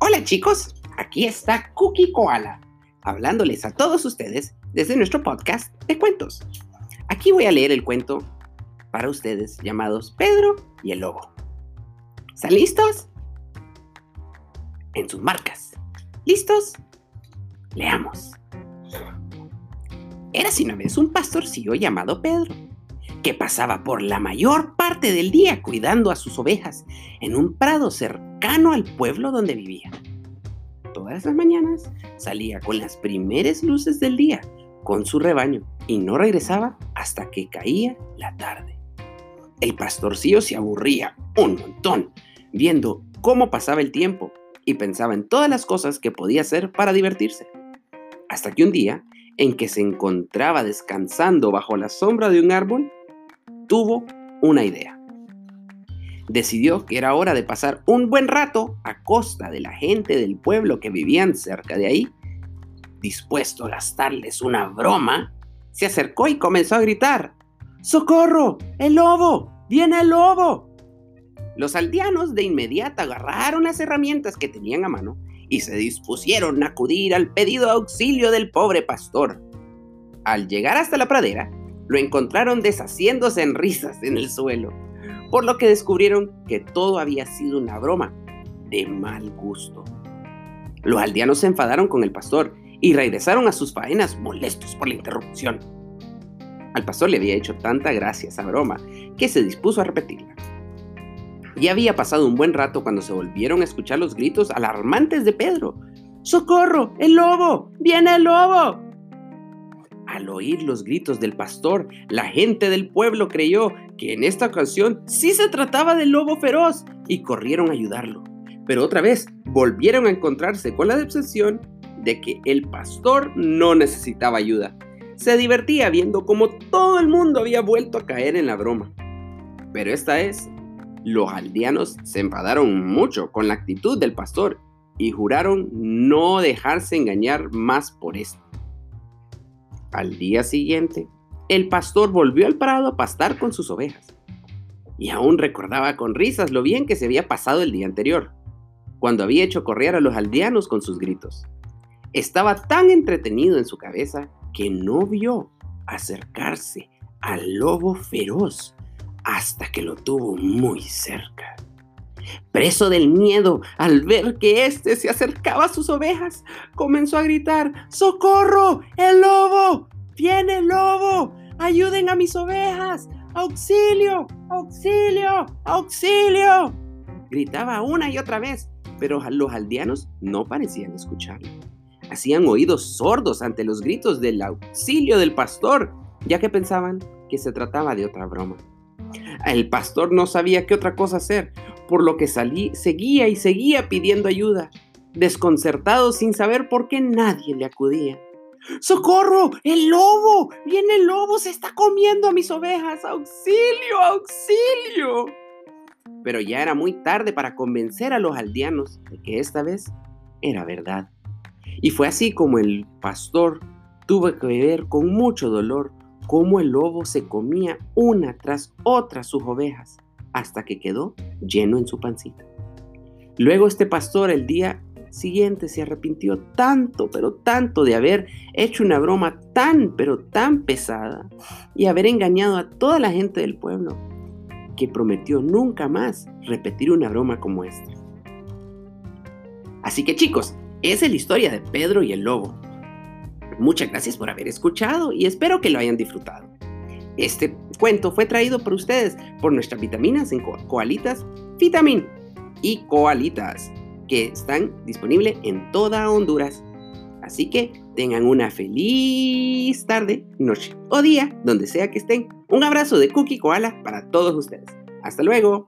Hola chicos, aquí está Cookie Koala, hablándoles a todos ustedes desde nuestro podcast de cuentos. Aquí voy a leer el cuento para ustedes llamados Pedro y el Lobo. ¿Están listos? En sus marcas. ¿Listos? Leamos. Era una vez un pastorcillo llamado Pedro, que pasaba por la mayor parte del día cuidando a sus ovejas en un prado cercano al pueblo donde vivía. Todas las mañanas salía con las primeras luces del día con su rebaño y no regresaba hasta que caía la tarde. El pastorcillo se aburría un montón viendo cómo pasaba el tiempo y pensaba en todas las cosas que podía hacer para divertirse. Hasta que un día en que se encontraba descansando bajo la sombra de un árbol, tuvo una idea. Decidió que era hora de pasar un buen rato a costa de la gente del pueblo que vivían cerca de ahí. Dispuesto a gastarles una broma, se acercó y comenzó a gritar, ¡Socorro! ¡El lobo! ¡Viene el lobo! Los aldeanos de inmediato agarraron las herramientas que tenían a mano y se dispusieron a acudir al pedido auxilio del pobre pastor. Al llegar hasta la pradera, lo encontraron deshaciéndose en risas en el suelo, por lo que descubrieron que todo había sido una broma de mal gusto. Los aldeanos se enfadaron con el pastor y regresaron a sus faenas molestos por la interrupción. Al pastor le había hecho tanta gracia esa broma que se dispuso a repetirla. Ya había pasado un buen rato cuando se volvieron a escuchar los gritos alarmantes de Pedro. ¡Socorro! ¡El lobo! ¡Viene el lobo! Al oír los gritos del pastor, la gente del pueblo creyó que en esta ocasión sí se trataba del lobo feroz y corrieron a ayudarlo. Pero otra vez volvieron a encontrarse con la decepción de que el pastor no necesitaba ayuda. Se divertía viendo cómo todo el mundo había vuelto a caer en la broma. Pero esta vez los aldeanos se enfadaron mucho con la actitud del pastor y juraron no dejarse engañar más por esto. Al día siguiente, el pastor volvió al prado a pastar con sus ovejas. Y aún recordaba con risas lo bien que se había pasado el día anterior, cuando había hecho correr a los aldeanos con sus gritos. Estaba tan entretenido en su cabeza que no vio acercarse al lobo feroz hasta que lo tuvo muy cerca. Preso del miedo al ver que éste se acercaba a sus ovejas, comenzó a gritar, ¡Socorro! ¡El lobo! ¡Viene el lobo! ¡Ayuden a mis ovejas! ¡Auxilio! ¡Auxilio! ¡Auxilio! Gritaba una y otra vez, pero los aldeanos no parecían escucharlo. Hacían oídos sordos ante los gritos del auxilio del pastor, ya que pensaban que se trataba de otra broma. El pastor no sabía qué otra cosa hacer, por lo que salí, seguía y seguía pidiendo ayuda, desconcertado sin saber por qué nadie le acudía. ¡Socorro! ¡El lobo! ¡Viene el lobo! ¡Se está comiendo a mis ovejas! ¡Auxilio! ¡Auxilio! Pero ya era muy tarde para convencer a los aldeanos de que esta vez era verdad. Y fue así como el pastor tuvo que ver con mucho dolor cómo el lobo se comía una tras otra sus ovejas hasta que quedó lleno en su pancita. Luego este pastor el día siguiente se arrepintió tanto, pero tanto de haber hecho una broma tan, pero tan pesada y haber engañado a toda la gente del pueblo, que prometió nunca más repetir una broma como esta. Así que chicos, esa es la historia de Pedro y el lobo. Muchas gracias por haber escuchado y espero que lo hayan disfrutado. Este cuento fue traído por ustedes por nuestras vitaminas en coalitas Vitamin y coalitas que están disponibles en toda Honduras. Así que tengan una feliz tarde, noche o día, donde sea que estén. Un abrazo de Cookie Koala para todos ustedes. Hasta luego.